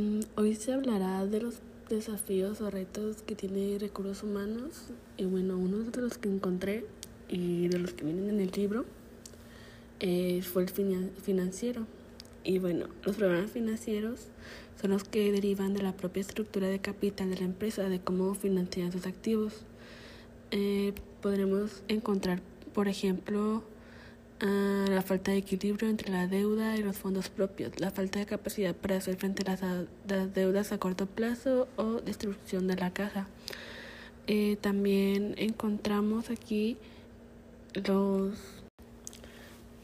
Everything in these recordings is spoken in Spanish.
Mm, hoy se hablará de los desafíos o retos que tiene recursos humanos y bueno, uno de los que encontré y de los que vienen en el libro eh, fue el financiero. Y bueno, los problemas financieros son los que derivan de la propia estructura de capital de la empresa, de cómo financian sus activos. Eh, podremos encontrar, por ejemplo, la falta de equilibrio entre la deuda y los fondos propios, la falta de capacidad para hacer frente a las, deudas a corto plazo o destrucción de la caja. Eh, también encontramos aquí los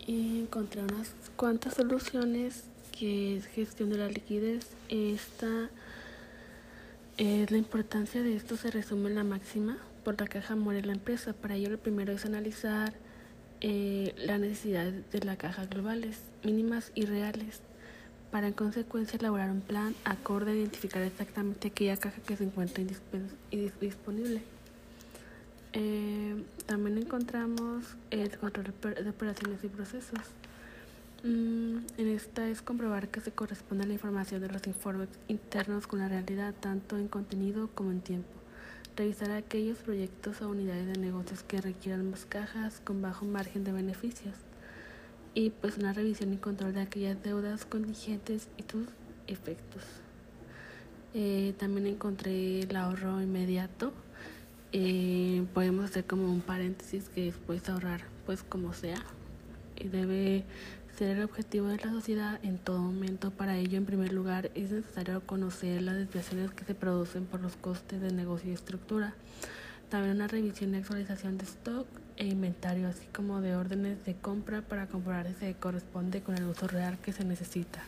y encontré unas cuantas soluciones que es gestión de la liquidez. Esta es la importancia de esto se resume en la máxima por la caja muere la empresa. Para ello lo primero es analizar eh, las necesidades de la caja globales, mínimas y reales, para en consecuencia elaborar un plan acorde a identificar exactamente aquella caja que se encuentra disponible. Eh, también encontramos el control de operaciones y procesos. Mm, en esta es comprobar que se corresponde la información de los informes internos con la realidad, tanto en contenido como en tiempo revisar aquellos proyectos o unidades de negocios que requieran más cajas con bajo margen de beneficios y pues una revisión y control de aquellas deudas contingentes y sus efectos. Eh, también encontré el ahorro inmediato. Eh, podemos hacer como un paréntesis que después ahorrar pues como sea y debe ser el objetivo de la sociedad en todo momento. Para ello, en primer lugar, es necesario conocer las desviaciones que se producen por los costes de negocio y estructura. También una revisión y actualización de stock e inventario, así como de órdenes de compra para comprobar si se corresponde con el uso real que se necesita.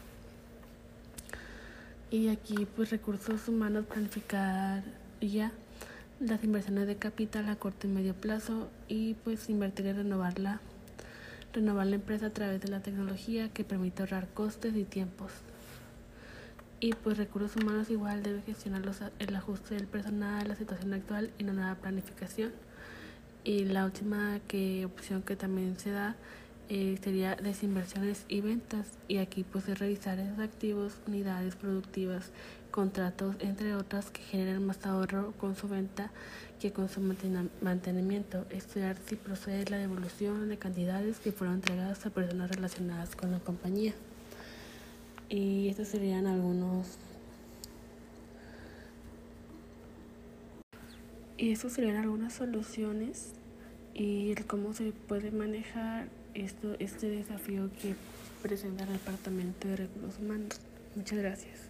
Y aquí, pues, recursos humanos, planificar ya las inversiones de capital a corto y medio plazo y pues invertir y renovarla renovar la empresa a través de la tecnología que permite ahorrar costes y tiempos. Y pues recursos humanos igual debe gestionar el ajuste del personal, la situación actual y una nueva planificación. Y la última que, opción que también se da eh, sería desinversiones y ventas. Y aquí pues es revisar esos activos, unidades productivas, contratos, entre otras que generan más ahorro con su venta que con su mantenimiento. Estudiar si procede la devolución de cantidades que fueron entregadas a personas relacionadas con la compañía. Y estos serían algunos Y estas serían algunas soluciones y el cómo se puede manejar esto, este desafío que presenta el Departamento de Recursos Humanos. Muchas gracias.